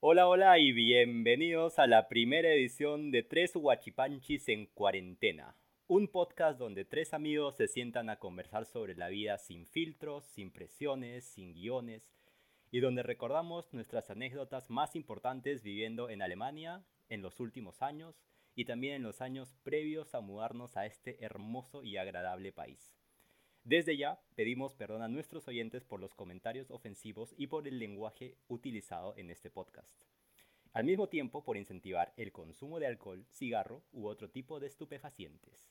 Hola, hola y bienvenidos a la primera edición de Tres Huachipanchis en Cuarentena, un podcast donde tres amigos se sientan a conversar sobre la vida sin filtros, sin presiones, sin guiones, y donde recordamos nuestras anécdotas más importantes viviendo en Alemania en los últimos años y también en los años previos a mudarnos a este hermoso y agradable país. Desde ya pedimos perdón a nuestros oyentes por los comentarios ofensivos y por el lenguaje utilizado en este podcast. Al mismo tiempo por incentivar el consumo de alcohol, cigarro u otro tipo de estupefacientes.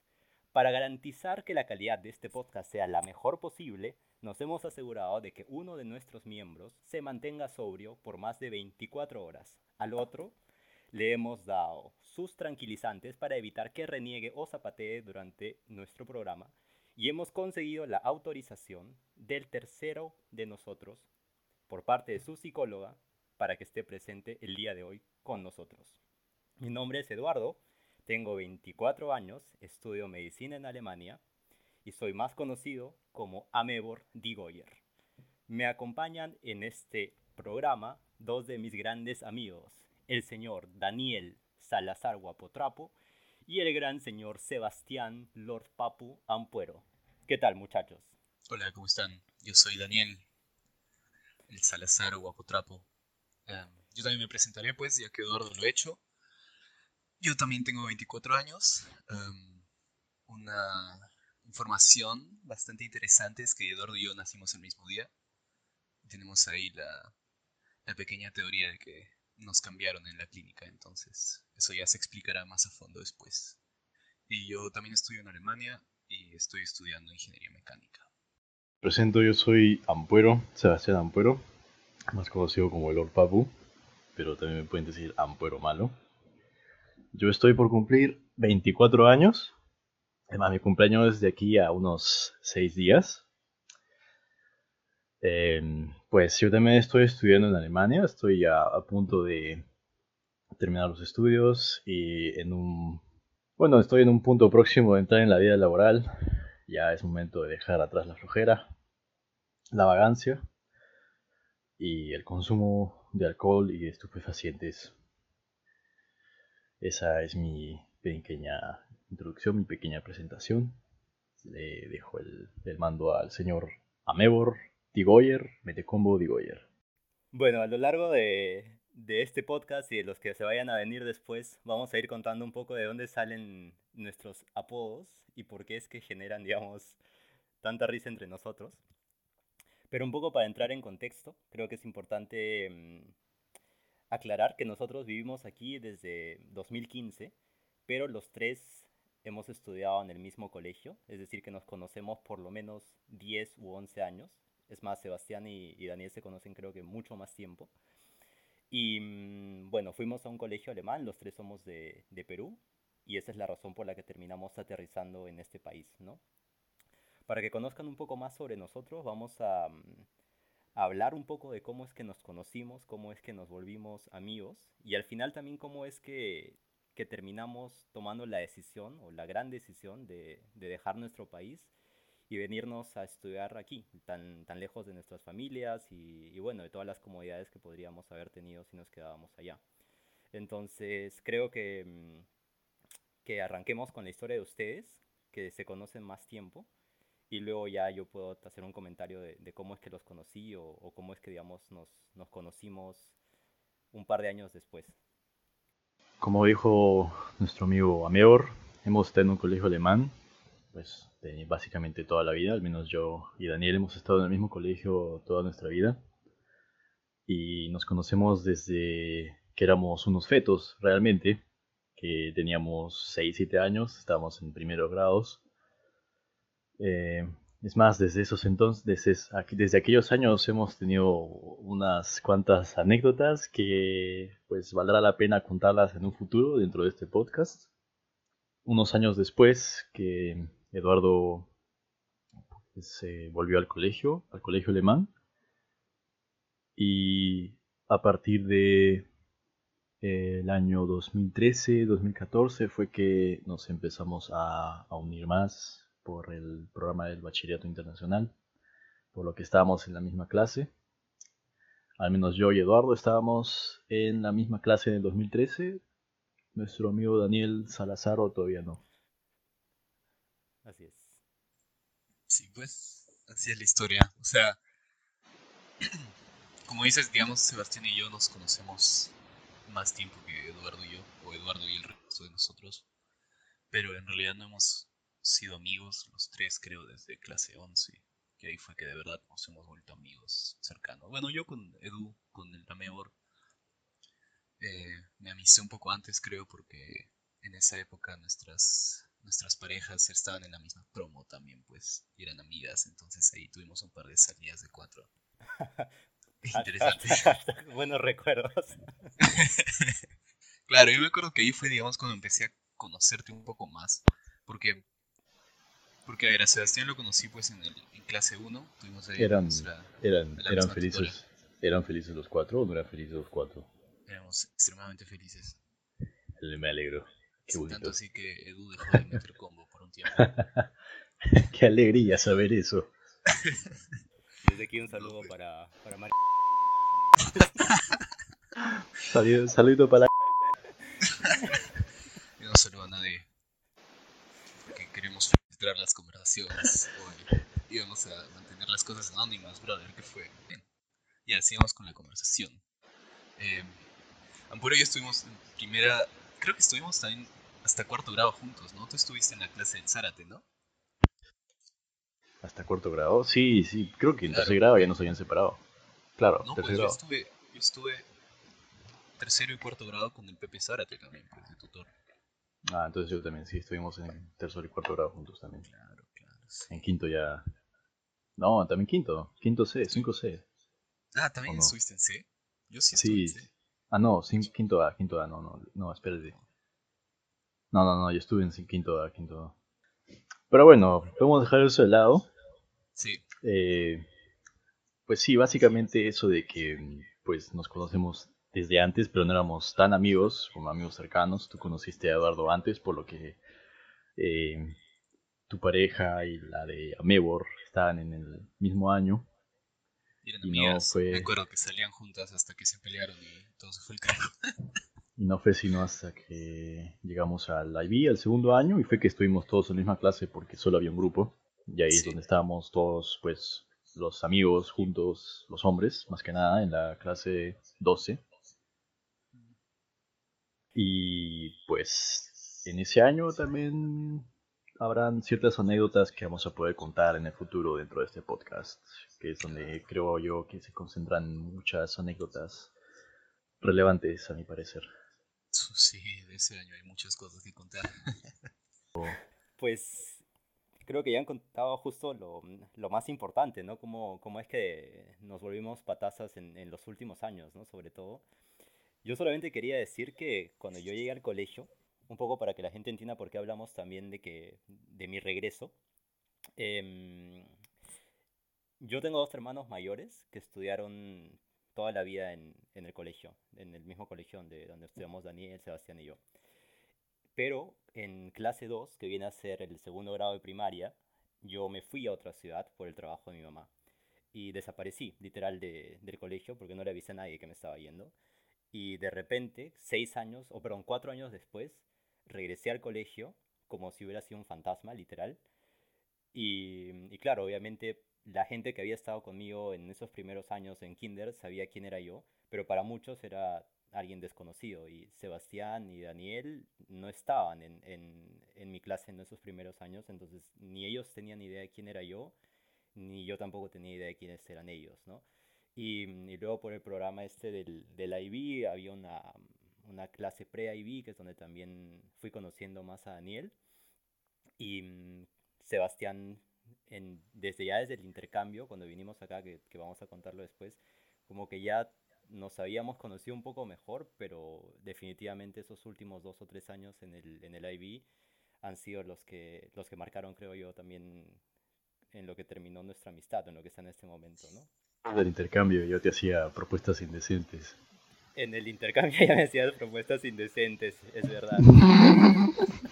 Para garantizar que la calidad de este podcast sea la mejor posible, nos hemos asegurado de que uno de nuestros miembros se mantenga sobrio por más de 24 horas. Al otro le hemos dado sus tranquilizantes para evitar que reniegue o zapatee durante nuestro programa y hemos conseguido la autorización del tercero de nosotros por parte de su psicóloga para que esté presente el día de hoy con nosotros. Mi nombre es Eduardo, tengo 24 años, estudio medicina en Alemania y soy más conocido como Amebor Digoyer. Me acompañan en este programa dos de mis grandes amigos, el señor Daniel Salazar Guapotrapo y el gran señor Sebastián Lord Papu Ampuero. ¿Qué tal, muchachos? Hola, ¿cómo están? Yo soy Daniel, el Salazar Guapotrapo. Em, yo también me presentaré, pues, ya que Eduardo lo ha hecho. Yo también tengo 24 años. Em, una información bastante interesante es que Eduardo y yo nacimos el mismo día. Tenemos ahí la pequeña teoría de que nos cambiaron en la clínica, entonces eso ya se explicará más a fondo después. Y yo también estudio en Alemania y estoy estudiando ingeniería mecánica. Presento, yo soy Ampuero, Sebastián Ampuero, más conocido como el Lord Papu, pero también me pueden decir Ampuero Malo. Yo estoy por cumplir 24 años, además mi cumpleaños es de aquí a unos 6 días. Em, pues yo también estoy estudiando en Alemania, estoy ya a punto de terminar los estudios y en un... Bueno, estoy en un punto próximo de entrar en la vida laboral. Ya es momento de dejar atrás la flojera, la vagancia y el consumo de alcohol y de estupefacientes. Esa es mi pequeña introducción, mi pequeña presentación. Le dejo el, el mando al señor Amebor Digoyer, Metecombo Digoyer. Bueno, a lo largo de, de este podcast y de los que se vayan a venir después, vamos a ir contando un poco de dónde salen nuestros apodos y por qué es que generan, digamos, tanta risa entre nosotros. Pero un poco para entrar en contexto, creo que es importante mm, aclarar que nosotros vivimos aquí desde 2015, pero los tres hemos estudiado en el mismo colegio, es decir, que nos conocemos por lo menos 10 u 11 años. Es más, Sebastián y, y Daniel se conocen creo que mucho más tiempo. Y mm, bueno, fuimos a un colegio alemán, los tres somos de, de, Perú, y esa es la razón por la que terminamos aterrizando en este país, ¿no? Para que conozcan un poco más sobre nosotros, vamos a, mm, a hablar un poco de cómo es que nos conocimos, cómo es que nos volvimos amigos, y al final también cómo es que, que terminamos tomando la decisión, o la gran decisión, de, de dejar nuestro país y venirnos a estudiar aquí, tan, tan lejos de nuestras familias y, y, bueno, de todas las comodidades que podríamos haber tenido si nos quedábamos allá. Entonces, creo que, mm, que arranquemos con la historia de ustedes, que se conocen más tiempo, y luego ya yo puedo hacer un comentario de, de cómo es que los conocí o, o, cómo es que, digamos, nos, nos conocimos un par de años después. Como dijo nuestro amigo Ameor, hemos estado en un colegio alemán, pues de básicamente toda la vida, al menos yo y Daniel hemos estado en el mismo colegio toda nuestra vida y nos conocemos desde que éramos unos fetos realmente, que teníamos 6, 7 años, estábamos en primeros grados. Eh, es más, desde esos entonces, desde aquellos años hemos tenido unas cuantas anécdotas que pues valdrá la pena contarlas en un futuro dentro de este podcast. Unos años después que Eduardo se volvió al colegio, al colegio alemán, y a partir de eh, el año 2013-2014 fue que nos empezamos a, a, unir más por el programa del bachillerato internacional, por lo que estábamos en la misma clase. al menos yo y Eduardo estábamos en la misma clase en el 2013. Nuestro amigo Daniel Salazar todavía no. Así es. Sí, pues, así es la historia. O sea, como dices, digamos, Sebastián y yo nos conocemos más tiempo que Eduardo y yo, o Eduardo y el resto de nosotros, pero en realidad no hemos sido amigos los tres, creo, desde clase 11, que ahí fue que de verdad nos hemos vuelto amigos cercanos. Bueno, yo con Edu, con el Ramebor, eh, me amisté un poco antes, creo, porque en esa época nuestras nuestras parejas estaban en la misma promo también, pues, y eran amigas, entonces ahí tuvimos un par de salidas de cuatro. Interesante. Buenos recuerdos. claro, yo me acuerdo que ahí fue, digamos, cuando empecé a conocerte un poco más, porque, porque a ver, a Sebastián lo conocí pues en, el, en clase 1, tuvimos ahí eran, eran, eran felices, ¿Eran felices los cuatro o no eran felices los cuatro? Éramos extremadamente felices. Me alegro. Qué bonito. Tanto así que Edu dejó de meter combo por un tiempo. Qué alegría saber eso. Desde aquí un saludo para, para María. Saludo, saludo para la... Yo no saludo a nadie. Porque queremos filtrar las conversaciones. Hoy. Íbamos a mantener las cosas anónimas, brother. ¿Qué fue? Bien. Ya, sigamos con la conversación. Eh, Ampuro y yo estuvimos en primera. Creo que estuvimos también hasta cuarto grado juntos, ¿no? Tú estuviste en la clase de Zárate, ¿no? ¿Hasta cuarto grado? Sí, sí, creo que en tercer grado ya nos habían separado. Claro, no, tercer pues grado. Yo estuve, yo estuve tercero y cuarto grado con el Pepe Zárate también, pues, de tutor. Ah, entonces yo también, sí, estuvimos en tercer y cuarto grado juntos también. Claro, claro. Sí. En quinto ya... No, también quinto, quinto C, 5C. Ah, ¿también no? estuviste en C? Yo sí Sí. estuve en C. Ah, no, cin- quinto A, quinto A, no, no, no, espérate. No, no, no, yo estuve en quinto A, quinto A. Pero bueno, podemos dejar eso de lado. Sí, Eh, pues sí, básicamente eso de que pues nos conocemos desde antes, pero no éramos tan amigos como amigos cercanos. Tú conociste a Eduardo antes, por lo que eh, tu pareja y la de Amebor estaban en el mismo año. eran Y no amigas. fue- Me acuerdo que salían juntas hasta que se pelearon y todo se fue el carajo. Y no fue sino hasta que llegamos al IB, al segundo año, y fue que estuvimos todos en la misma clase porque solo había un grupo. Y ahí es donde estábamos todos, pues, los amigos juntos, los hombres, más que nada, en la clase 12. Y pues en ese año también habrán ciertas anécdotas que vamos a poder contar en el futuro dentro de este podcast, que es donde creo yo que se concentran muchas anécdotas relevantes a mi parecer. Sí, de ese año hay muchas cosas que contar. Pues creo que ya han contado justo lo, lo más importante, ¿no? Cómo, cómo es que nos volvimos patazas en, en los últimos años, ¿no? Sobre todo. Yo solamente quería decir que cuando yo llegué al colegio, un poco para que la gente entienda por qué hablamos también de, que, de mi regreso, em, yo tengo dos hermanos mayores que estudiaron toda la vida en, el colegio, en el mismo colegio donde, donde estudiamos Daniel, Sebastián y yo. Pero en clase 2, que viene a ser el segundo grado de primaria, yo me fui a otra ciudad por el trabajo de mi mamá. Y desaparecí, literal, de- del colegio porque no le avisé a nadie que me estaba yendo. Y de repente, seis años, o perdón, cuatro años después, regresé al colegio como si hubiera sido un fantasma, literal. Y claro, obviamente la gente que había estado conmigo en esos primeros años en kinder sabía quién era yo, pero para muchos era alguien desconocido. Y Sebastián y Daniel no estaban en, en, en mi clase en esos primeros años, entonces ni ellos tenían idea de quién era yo, ni yo tampoco tenía idea de quiénes eran ellos, ¿no? Y, y luego por el programa este del, del IB había una, una clase pre-IB, que es donde también fui conociendo más a Daniel. Y mm, Sebastián, en, desde ya desde el intercambio, cuando vinimos acá, que, que vamos a contarlo después, como que ya nos habíamos conocido un poco mejor, pero definitivamente esos últimos dos o tres años en el, en el IB han sido los que, los que marcaron, creo yo, también en lo que terminó nuestra amistad, en lo que está en este momento, ¿no? Del intercambio yo te hacía propuestas indecentes. En el intercambio ya me hacías propuestas indecentes, es verdad.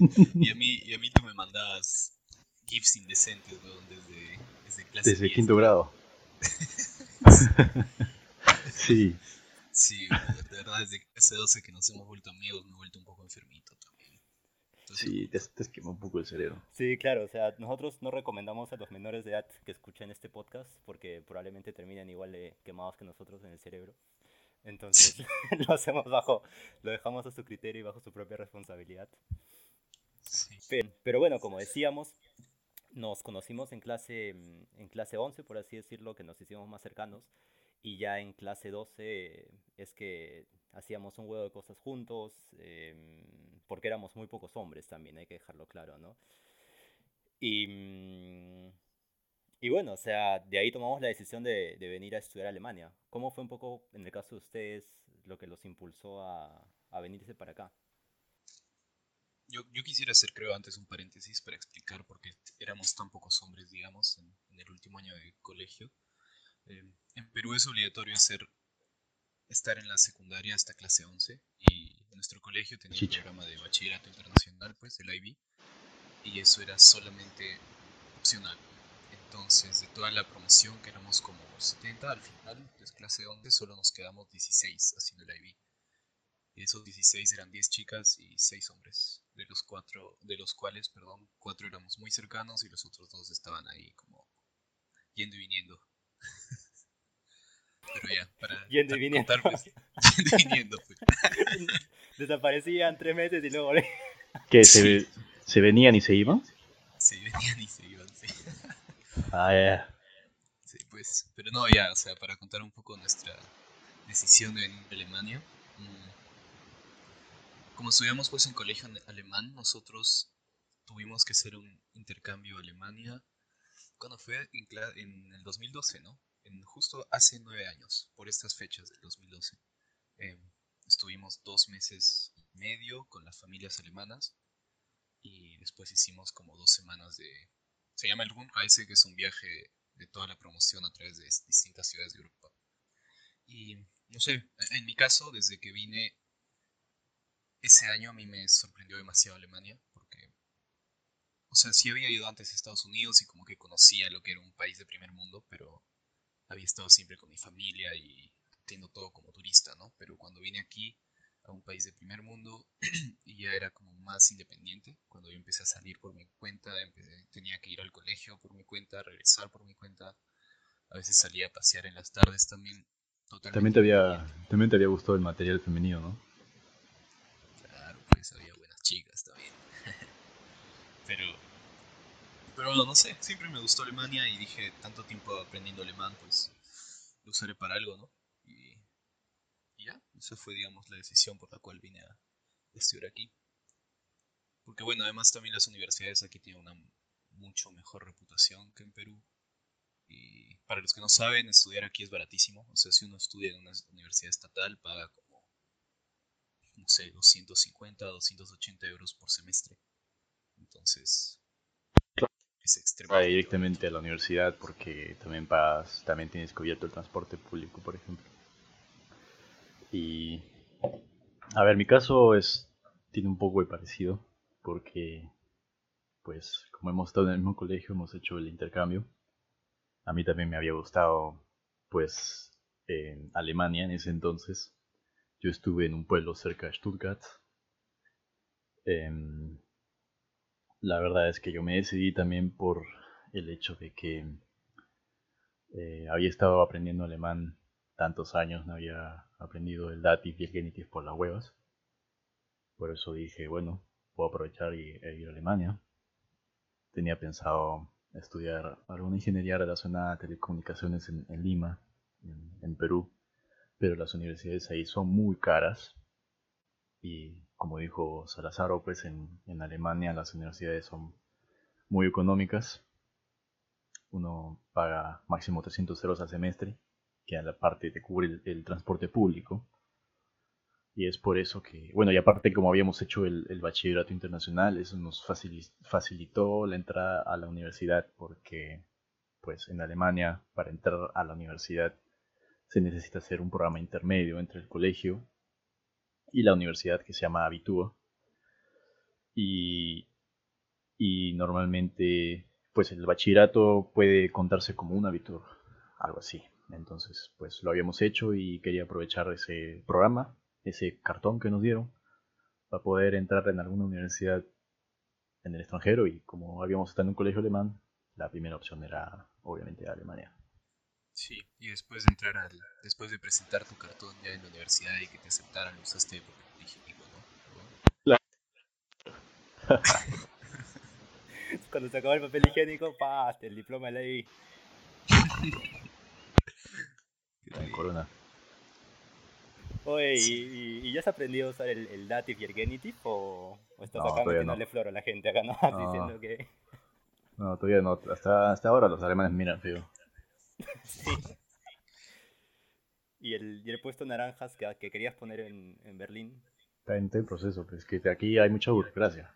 Y a mí, y a mí tú me mandabas GIFs indecentes, weón, desde, desde clase Desde 10. quinto grado. sí. Sí, de verdad, desde ese 12 que nos hemos vuelto amigos, me he vuelto un poco enfermito también. sí, te, te esquema un poco el cerebro. Sí, claro, o sea, nosotros no recomendamos a los menores de edad que escuchen este podcast porque probablemente terminen igual de quemados que nosotros en el cerebro. Entonces, lo hacemos bajo, lo dejamos a su criterio y bajo su propia responsabilidad. Sí. Pero, pero bueno, como decíamos, nos conocimos en clase, en clase 11, por así decirlo, que nos hicimos más cercanos. Y ya en clase 12 es que hacíamos un huevo de cosas juntos, em, porque éramos muy pocos hombres también, hay que dejarlo claro, ¿no? Y, mm, y bueno, o sea, de ahí tomamos la decisión de, de venir a estudiar Alemania. ¿Cómo fue un poco, en el caso de ustedes, lo que los impulsó a, a venirse para acá? Yo, yo, quisiera hacer, creo, antes un paréntesis para explicar por qué éramos tan pocos hombres, digamos, en, en el último año de colegio. Eh, en Perú es obligatorio hacer, estar en la secundaria hasta clase 11 y nuestro colegio tenía un programa de bachillerato internacional, pues, el IB, y eso era solamente opcional. Entonces, de toda la promoción, que éramos como 70, al final, de clase 11, solo nos quedamos 16 haciendo el IB. Y esos 16 eran 10 chicas y 6 hombres, de los, cuatro, de los cuales, perdón, 4 éramos muy cercanos y los otros dos estaban ahí como yendo y viniendo. Pero ya, para Yendo y viniendo. contar, pues, yendo y viniendo, pues. Desaparecían tres meses y luego... ¿Qué? Sí. ¿Se, ¿Se venían y se iban? Sí, venían y se iban, sí. Ah, ya. Sí, pues, pero no, ya, o sea, para contar un poco nuestra decisión de venir a Alemania. mm, Como estudiamos pues en colegio alemán, nosotros tuvimos que hacer un intercambio a Alemania. ¿Cuándo fue? En, en el 2012, ¿no? En, justo hace nueve años, por estas fechas del 2012. Em, estuvimos dos meses y medio con las familias alemanas y después hicimos como dos semanas de... Se llama el Rundreise, que es un viaje de toda la promoción a través de dis- distintas ciudades de Europa. Y no sé, en mi caso, desde que vine ese año a mí me sorprendió demasiado Alemania, porque, o sea, sí había ido antes a Estados Unidos y como que conocía lo que era un país de primer mundo, pero había estado siempre con mi familia y haciendo todo como turista, ¿no? Pero cuando vine aquí a un país de primer mundo y ya era como más independiente, cuando yo empecé a salir por mi cuenta, empecé- tenía que ir al colegio por mi cuenta, regresar por mi cuenta, a veces salía a pasear en las tardes también. Totalmente También te había, también te había gustado el material femenino, ¿no? Pues había buenas chicas también. pero, pero bueno, no sé, siempre me gustó Alemania y dije, tanto tiempo aprendiendo alemán, pues lo usaré para algo, ¿no? Y, y ya, esa fue, digamos, la decisión por la cual vine a estudiar aquí. Porque bueno, además también las universidades aquí tienen una mucho mejor reputación que en Perú. Y para los que no saben, estudiar aquí es baratísimo. O sea, si uno estudia en una universidad estatal, paga no sé, 250, 280 euros por semestre. Entonces, es Va extremadamente directamente a la universidad porque también pagas, también tienes cubierto el transporte público, por ejemplo. Y a ver, mi caso es tiene un poco de parecido porque pues como hemos estado en el mismo colegio, hemos hecho el intercambio. A mí también me había gustado pues en Alemania en ese entonces. Yo estuve en un pueblo cerca de Stuttgart. Em, la verdad es que yo me decidí también por el hecho de que eh, había estado aprendiendo alemán tantos años, no había aprendido el dativ y el genitiv por las huevas. Por eso dije, bueno, puedo aprovechar y, e ir a Alemania. Tenía pensado estudiar alguna ingeniería relacionada a telecomunicaciones en, Lima, en Perú, pero las universidades ahí son muy caras y como dijo Salazaro, pues en, en Alemania las universidades son muy económicas. Uno paga máximo 300 euros al semestre, que a la parte te cubre el, transporte público. Y es por eso que, bueno, y aparte como habíamos hecho el, el bachillerato internacional, eso nos facili- facilitó la entrada a la universidad, porque pues en Alemania para entrar a la universidad se necesita hacer un programa intermedio entre el colegio y la universidad que se llama Abitur. Y, y normalmente, pues el bachillerato puede contarse como un Abitur, algo así. Entonces, pues lo habíamos hecho y quería aprovechar ese programa, ese cartón que nos dieron, para poder entrar en alguna universidad en el extranjero y como habíamos estado en un colegio alemán, la primera opción era obviamente Alemania. Sí, y después de entrar al, después de presentar tu cartón ya en la universidad y que te aceptaran, usaste papel higiénico, ¿no? Cuando se acabó el papel higiénico, pa, el diploma de ley. corona. Oye, ¿y, ya has aprendido a usar el, el dative y el genitive? ¿O, estás acá metiéndole no. flor a la gente acá, no? Diciendo que... No, todavía no. Hasta, hasta ahora los alemanes miran feo. sí. ¿Y el, y el puesto naranjas que, que querías poner en, en Berlín? Está en el proceso, pues que aquí hay mucha burocracia.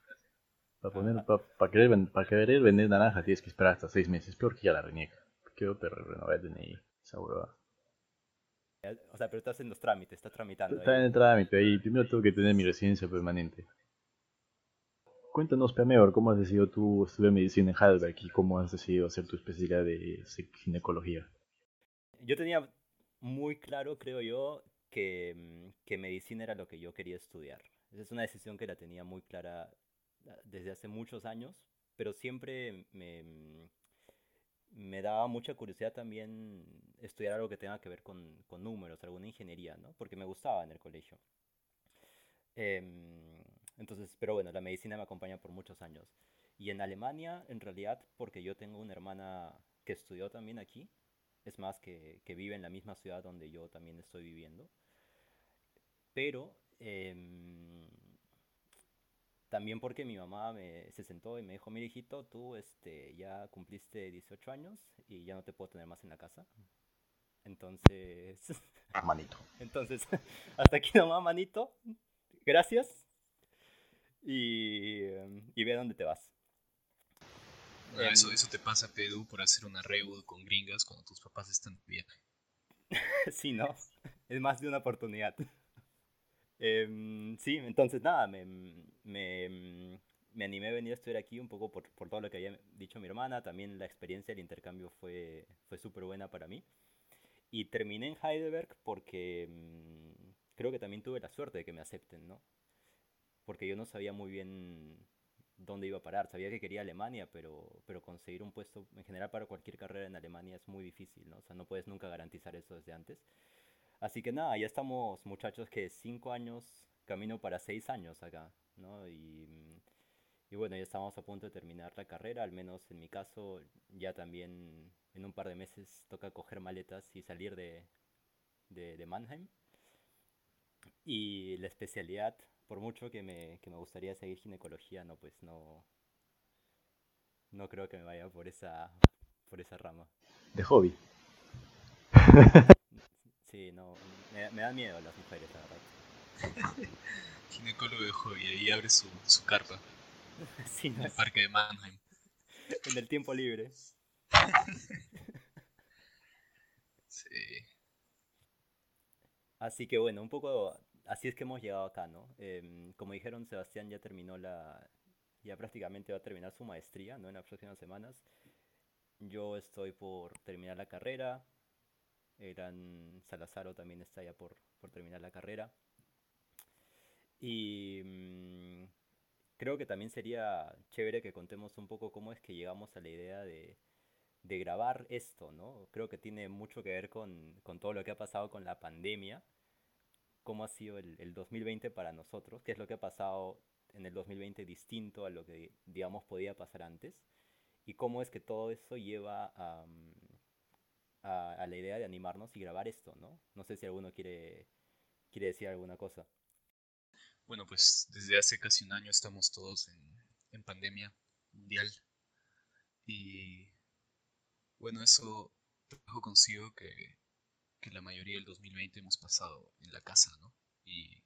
Para poner, para, querer, para querer vender naranja tienes que esperar hasta seis meses. Peor que ya la reniega. Quiero te renovar el DNI, esa huevada. O sea, pero estás en los trámites, estás tramitando. Está en el trámite ahí. Primero tengo que tener mi residencia permanente. Cuéntanos, Pemeor, ¿cómo has decidido tú estudiar medicina en Heidelberg y cómo has decidido hacer tu especialidad de ginecología? Yo tenía muy claro, creo yo, que, mm, que medicina era lo que yo quería estudiar. Esa es una decisión que la tenía muy clara ah, desde hace muchos años, pero siempre me, mm, me daba mucha curiosidad también estudiar algo que tenga que ver con, con números, alguna ingeniería, ¿no? Porque me gustaba en el colegio. Eh, entonces, pero bueno, la medicina me acompaña por muchos años. Y en Alemania, en realidad, porque yo tengo una hermana que estudió también aquí, es más, que, que vive en la misma ciudad donde yo también estoy viviendo. Pero eh, también porque mi mamá me, se sentó y me dijo, mira hijito, tú este, ya cumpliste 18 años y ya no te puedo tener más en la casa. Entonces... Ah, manito. Entonces, hasta aquí nomás, manito. Gracias y, em, y ve a dónde te vas. eso, eso te pasa, Pedro, por hacer una reud con gringas cuando tus papás están bien. sí, ¿no? Es más de una oportunidad. Em, sí, entonces nada, me, me, me, animé a venir a estudiar aquí un poco por, por, todo lo que había dicho mi hermana. También la experiencia del intercambio fue, fue súper buena para mí. Y terminé en Heidelberg porque em, creo que también tuve la suerte de que me acepten, ¿no? Porque yo no sabía muy bien dónde iba a parar. Sabía que quería Alemania, pero, pero conseguir un puesto en general para cualquier carrera en Alemania es muy difícil, ¿no? O sea, no puedes nunca garantizar eso desde antes. Así que nada, ya estamos muchachos que cinco años, camino para seis años acá, ¿no? Y, y bueno, ya estamos a punto de terminar la carrera, al menos en mi caso, ya también en un par de meses toca coger maletas y salir de, de, de Mannheim. Y la especialidad por mucho que me, que me gustaría seguir ginecología, no, pues no, no creo que me vaya por esa, por esa rama. De hobby. Sí, no, me, me da miedo las mujeres, la verdad. Ginecólogo de hobby, ahí abre su, su carpa. Sí, en el parque de Mannheim. En el tiempo libre. sí. Así que bueno, un poco así es que hemos llegado acá, ¿no? Em, como dijeron, Sebastián ya terminó la, ya prácticamente va a terminar su maestría, ¿no? En las próximas semanas. Yo estoy por terminar la carrera. Eran Salazaro también está ya por, por terminar la carrera. Y mm, creo que también sería chévere que contemos un poco cómo es que llegamos a la idea de, de grabar esto, ¿no? Creo que tiene mucho que ver con, con todo lo que ha pasado con la pandemia cómo ha sido el, el 2020 para nosotros, qué es lo que ha pasado en el 2020 distinto a lo que, digamos, podía pasar antes, y cómo es que todo eso lleva a, a, a, la idea de animarnos y grabar esto, ¿no? No sé si alguno quiere, quiere decir alguna cosa. Bueno, pues desde hace casi un año estamos todos en, en pandemia mundial y bueno, eso trajo consigo que que la mayoría del 2020 hemos pasado en la casa, ¿no? Y,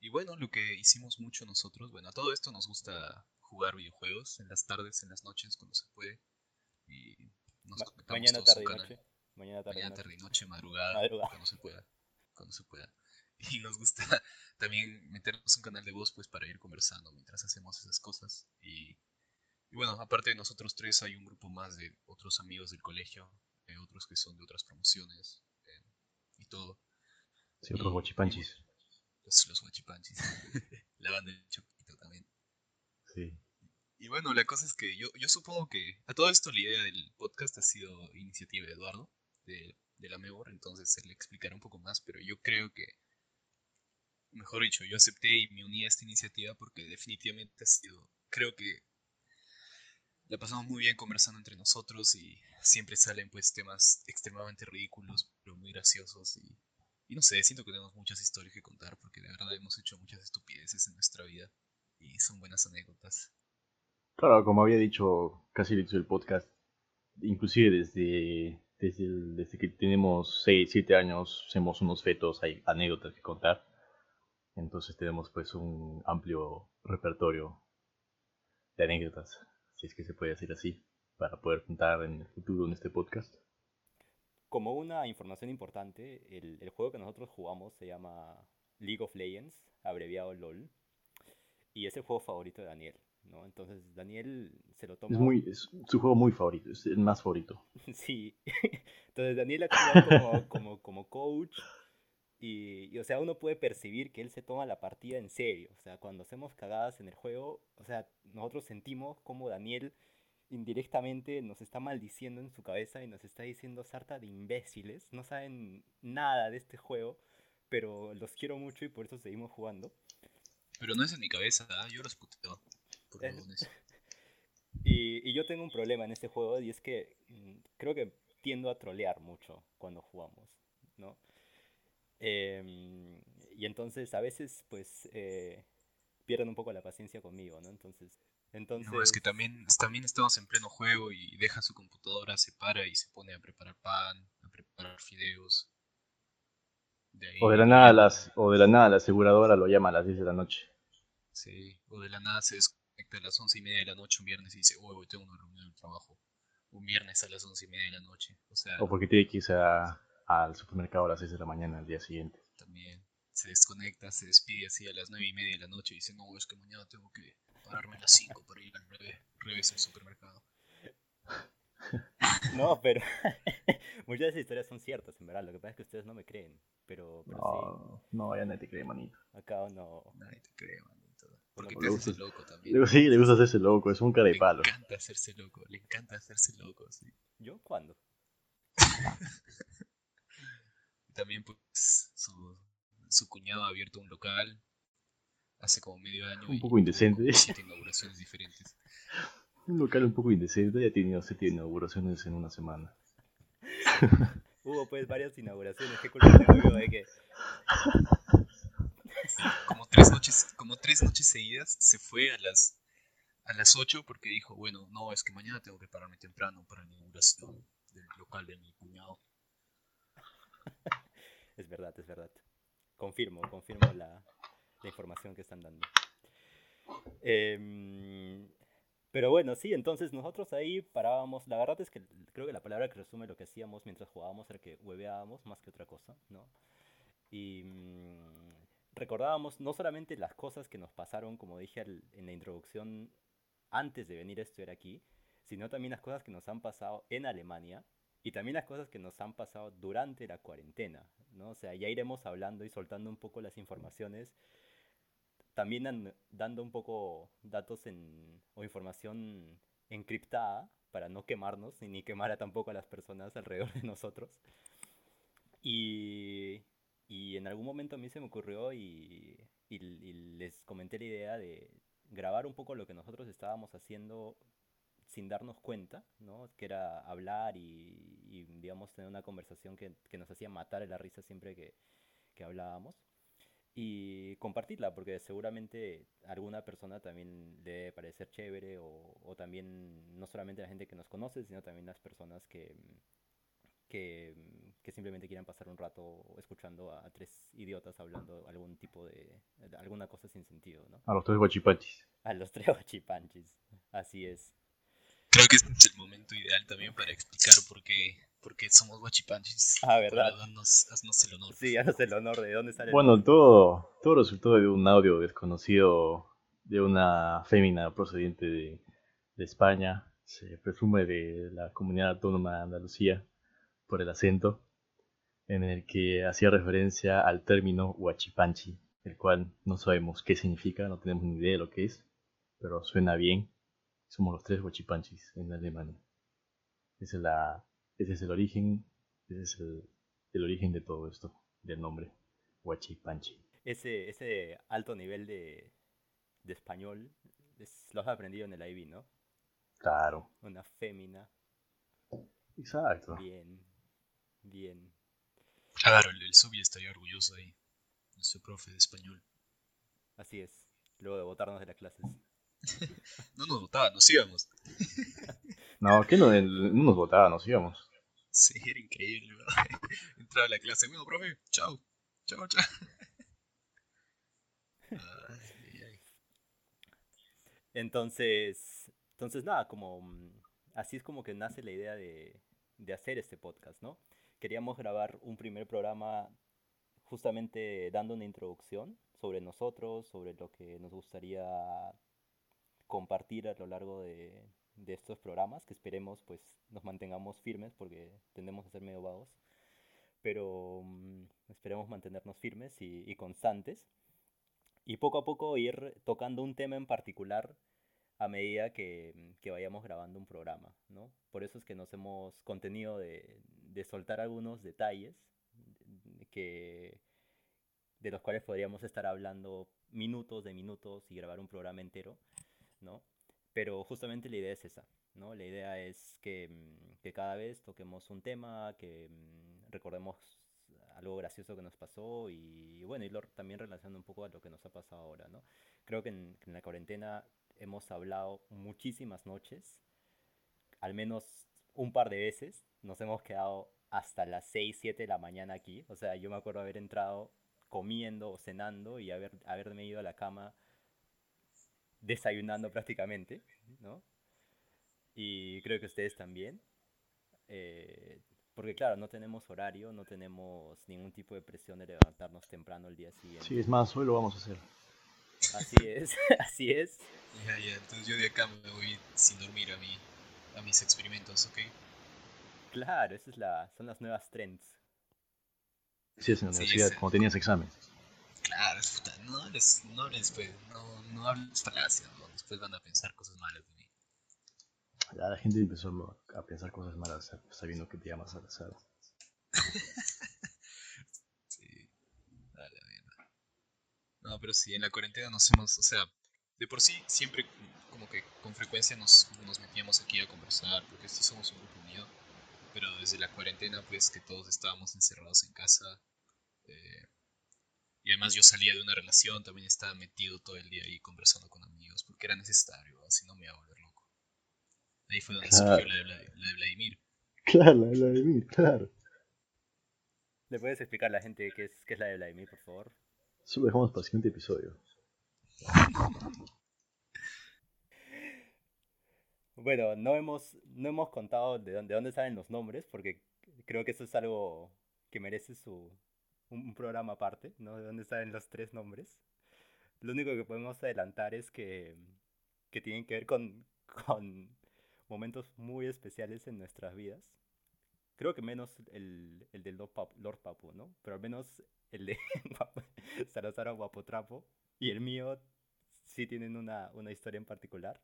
y bueno, lo que hicimos mucho nosotros, bueno, a todo esto nos gusta jugar videojuegos en las tardes, en las noches, cuando se puede. Y nos Ma mañana, tarde, y noche. Mañana, tarde, mañana, tarde y noche. madrugada, madrugada, cuando se pueda. Cuando se pueda. Y nos gusta también meternos un canal de voz pues para ir conversando mientras hacemos esas cosas. Y, y bueno, aparte de nosotros tres hay un grupo más de otros amigos del colegio otros que son de otras promociones eh, y todo. Sí, otros guachipanchis. Los, los guachipanchis. la banda de Choquito también. Sí. Y bueno, la cosa es que yo, yo supongo que a todo esto la idea del podcast ha sido iniciativa de Eduardo, de, de la Mebor, entonces él le explicará un poco más, pero yo creo que, mejor dicho, yo acepté y me uní a esta iniciativa porque definitivamente ha sido, creo que la pasamos muy bien conversando entre nosotros y siempre salen pues temas extremadamente ridículos, muy graciosos y, no sé, siento que tenemos muchas historias que contar porque de verdad hemos hecho muchas estupideces en nuestra vida y son buenas anécdotas. Claro, como había dicho casi al inicio del podcast, inclusive desde, desde, desde que tenemos 6, 7 años, somos unos fetos, hay anécdotas que contar. Entonces tenemos pues un amplio repertorio de anécdotas, si es que se puede decir así, para poder contar en el futuro en este podcast. Como una información importante, el, el juego que nosotros jugamos se llama League of Legends, abreviado LOL, y es el juego favorito de Daniel, ¿no? Entonces Daniel se lo toma... Es, muy, es su juego muy favorito, es el más favorito. Sí. Entonces Daniel actúa como, como, como coach y, y, o sea, uno puede percibir que él se toma la partida en serio. O sea, cuando hacemos cagadas en el juego, o sea, nosotros sentimos como Daniel indirectamente nos está maldiciendo en su cabeza y nos está diciendo sarta de imbéciles. No saben nada de este juego, pero los quiero mucho y por eso seguimos jugando. Pero no es en mi cabeza, ¿ah? yo los puteo por huevones. Y, y yo tengo un problema en este juego y es que mm, creo que tiendo a trolear mucho cuando jugamos, ¿no? Em, y entonces a veces pues eh, pierden un poco la paciencia conmigo, ¿no? Entonces, entonces No, es que también, también estamos en pleno juego y deja su computadora, se para y se pone a preparar pan, a preparar fideos. De ahí, O de la nada, las, o de la, nada la aseguradora lo llama a las 10 de la noche. Sí, o de la nada se desconecta a las once y media de la noche un viernes y dice, oh, hoy tengo una reunión de trabajo. Un viernes a las once y media de la noche. O sea, O porque tiene que irse a- al supermercado a las 6 de la mañana al día siguiente. también se desconecta, se despide así a las nueve y media de la noche y dice, no, es que mañana tengo que pararme a las 5 para ir al revés, revés al supermercado. no, pero muchas de esas historias son ciertas, en verdad. Lo que pasa es que ustedes no me creen, pero, pero No, no, ya nadie te cree, manito. sí, acá no. Nadie te cree, manito. Porque Bueno, te haces loco también. Sí, le gusta hacerse loco, es un cara de Le palo. encanta hacerse loco, le encanta hacerse loco, sí. ¿Yo cuándo? También pues su, su cuñado ha abierto un local hace como medio año. Un poco indecente. siete inauguraciones diferentes. Un local un poco indecente, ya ha tenido siete inauguraciones en una semana. Hubo pues varias inauguraciones, qué culpa tengo de que... Como tres noches, como tres noches seguidas se fue a las a las 8 porque dijo, bueno, no, es que mañana tengo que pararme temprano para la inauguración del local de mi cuñado. Es verdad, es verdad. Confirmo, confirmo la, la información que están dando. Em, pero bueno, sí, entonces nosotros ahí parábamos. La verdad es que creo que la palabra que resume lo que hacíamos mientras jugábamos era que hueveábamos más que otra cosa, ¿no? Y mm, recordábamos no solamente las cosas que nos pasaron, como dije al- en la introducción, antes de venir a estudiar aquí, sino también las cosas que nos han pasado en Alemania y también las cosas que nos han pasado durante la cuarentena, ¿no? O sea, ya iremos hablando y soltando un poco las informaciones, también dan- dando un poco datos en, o información encriptada para no quemarnos y ni quemar a tampoco a las personas alrededor de nosotros. Y, y en algún momento a mí se me ocurrió y, y- y les comenté la idea de grabar un poco lo que nosotros estábamos haciendo sin darnos cuenta, ¿no? Que era hablar y, digamos, tener una conversación que, que nos hacía matar la risa siempre que, que hablábamos. Y compartirla, porque seguramente a alguna persona también le debe parecer chévere, o, o también no solamente la gente que nos conoce, sino también las personas que, que, que simplemente quieran pasar un rato escuchando a tres idiotas hablando algún tipo de, de alguna cosa sin sentido, ¿no? A los tres guachipachis. A los tres guachipanchis, así es. Creo que este es el momento ideal también para explicar por qué, por qué somos guachipanchis. Ah, ¿verdad? Haznos el honor. Sí, haznos el honor de dónde sale el Bueno, nombre. todo, todo resultó de un audio desconocido de una fémina procedente de, de España. Se presume de la comunidad autónoma de Andalucía. por el acento, en el que hacía referencia al término huachipanchi, el cual no sabemos qué significa, no tenemos ni idea de lo que es, pero suena bien. Somos los tres huachipanchis en Alemania. Ese es, la, ese es el origen, ese es el, el origen de todo esto, del nombre, huachipanchi. Ese, ese alto nivel de, de español lo has aprendido en el IB, ¿no? Claro. Una fémina. Exacto. Bien, bien. Claro, el, el Subi estaría orgulloso ahí. Nuestro profe de español. Así es. Luego de votarnos de las clases. no nos votaba, nos íbamos. no, que no, no nos votaba, nos íbamos. Sí, era increíble, ¿verdad? Entraba a la clase, bueno, profe, chao, chao, chao. Entonces, entonces nada, como mm, así es como que nace la idea de, de hacer este podcast, ¿no? Queríamos grabar un primer programa justamente dando una introducción sobre nosotros, sobre lo que nos gustaría compartir a lo largo de, de estos programas, que esperemos pues nos mantengamos firmes porque tendemos a ser medio vagos, pero um, esperemos mantenernos firmes y, y constantes y poco a poco ir tocando un tema en particular a medida que, que, vayamos grabando un programa, ¿no? Por eso es que nos hemos contenido de, de soltar algunos detalles que, de los cuales podríamos estar hablando minutos de minutos y grabar un programa entero, ¿no? Pero justamente la idea es esa, ¿no? La idea es que, que cada vez toquemos un tema, que recordemos algo gracioso que nos pasó y bueno, y también relacionando un poco a lo que nos ha pasado ahora, ¿no? Creo que en, en la cuarentena hemos hablado muchísimas noches, al menos un par de veces, nos hemos quedado hasta las 6, 7 de la mañana aquí, o sea, yo me acuerdo haber entrado comiendo o cenando y haber, haberme ido a la cama desayunando prácticamente, ¿no? Y creo que ustedes también. Eh, porque claro, no tenemos horario, no tenemos ningún tipo de presión de levantarnos temprano el día siguiente. Sí, es más, hoy lo vamos a hacer. Así es, así es. Ya, ya, entonces yo de acá me voy sin dormir a, mi, a mis experimentos, ¿ok? Claro, esas es la, son las nuevas trends. Sí, es en la universidad, sí, cuando tenías examen. Claro, puta, no les, no les, pues, no, no hables falacias, ¿no? después van a pensar cosas malas de mí. Ya la gente empezó a pensar cosas malas sabiendo que te llamas Salazar. sí, dale, mierda. No, pero sí, en la cuarentena nos hemos, o sea, de por sí siempre como que con frecuencia nos, nos metíamos aquí a conversar, porque sí somos un grupo unido, pero desde la cuarentena pues que todos estábamos encerrados en casa, y además yo salía de una relación, también estaba metido todo el día ahí conversando con amigos, porque era necesario, así no me iba a volver loco. Ahí fue donde claro. surgió la de, Vlad la de, Vladimir. Claro, la de Vladimir, claro. ¿Le puedes explicar a la gente qué es, qué es la de Vladimir, por favor? Eso lo dejamos para el siguiente episodio. bueno, no hemos, no hemos contado de dónde, de dónde salen los nombres, porque creo que eso es algo que merece su, un, programa aparte, ¿no? De dónde salen los tres nombres. Lo único que podemos adelantar es que, que tienen que ver con, con momentos muy especiales en nuestras vidas. Creo que menos el, el Papu, Lord Papu, ¿no? Pero al menos el de Salazar Guapotrapo y el mío sí tienen una, una historia en particular.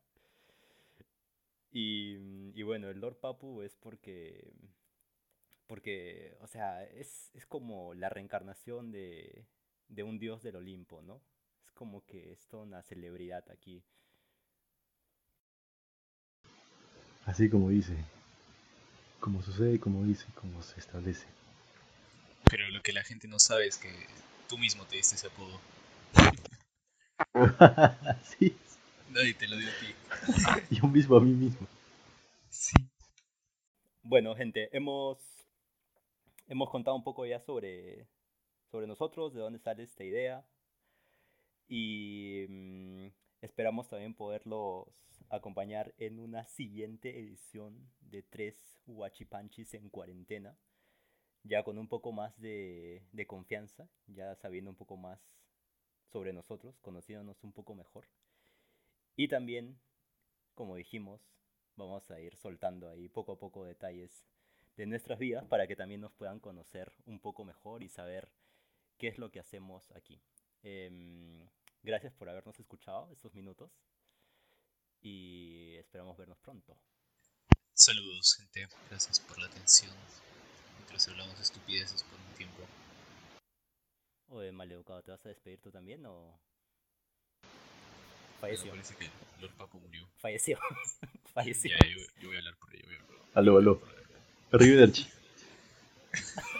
Y, y, bueno, el Lord Papu es porque, porque o sea, es, es como la reencarnación de, de un dios del Olimpo, ¿no? Es como que es toda una celebridad aquí. Así como dice, como sucede, como dice, como se establece. Pero lo que la gente no sabe es que tú mismo te diste ese apodo. sí. Nadie te lo dio a ti. Yo mismo a mí mismo. Sí. Bueno, gente, hemos, hemos contado un poco ya sobre, sobre nosotros, de dónde sale esta idea. Y mmm, esperamos también poderlos acompañar en una siguiente edición de Tres Huachipanchis en cuarentena. Ya con un poco más de, de confianza, ya sabiendo un poco más sobre nosotros, conociéndonos un poco mejor. Y también, como dijimos, vamos a ir soltando ahí poco a poco detalles de nuestras vidas para que también nos puedan conocer un poco mejor y saber qué es lo que hacemos aquí. Em, gracias por habernos escuchado estos minutos y esperamos vernos pronto. Saludos, gente. Gracias por la atención. Mientras hablamos estupideces por un tiempo. Oye, maleducado, ¿te vas a despedir tú también o...? Falleció. parece que Lord Papo murió. Falleció. Falleció. Ya, yo, yo, voy a hablar por ello. Aló, aló. Arrivederci.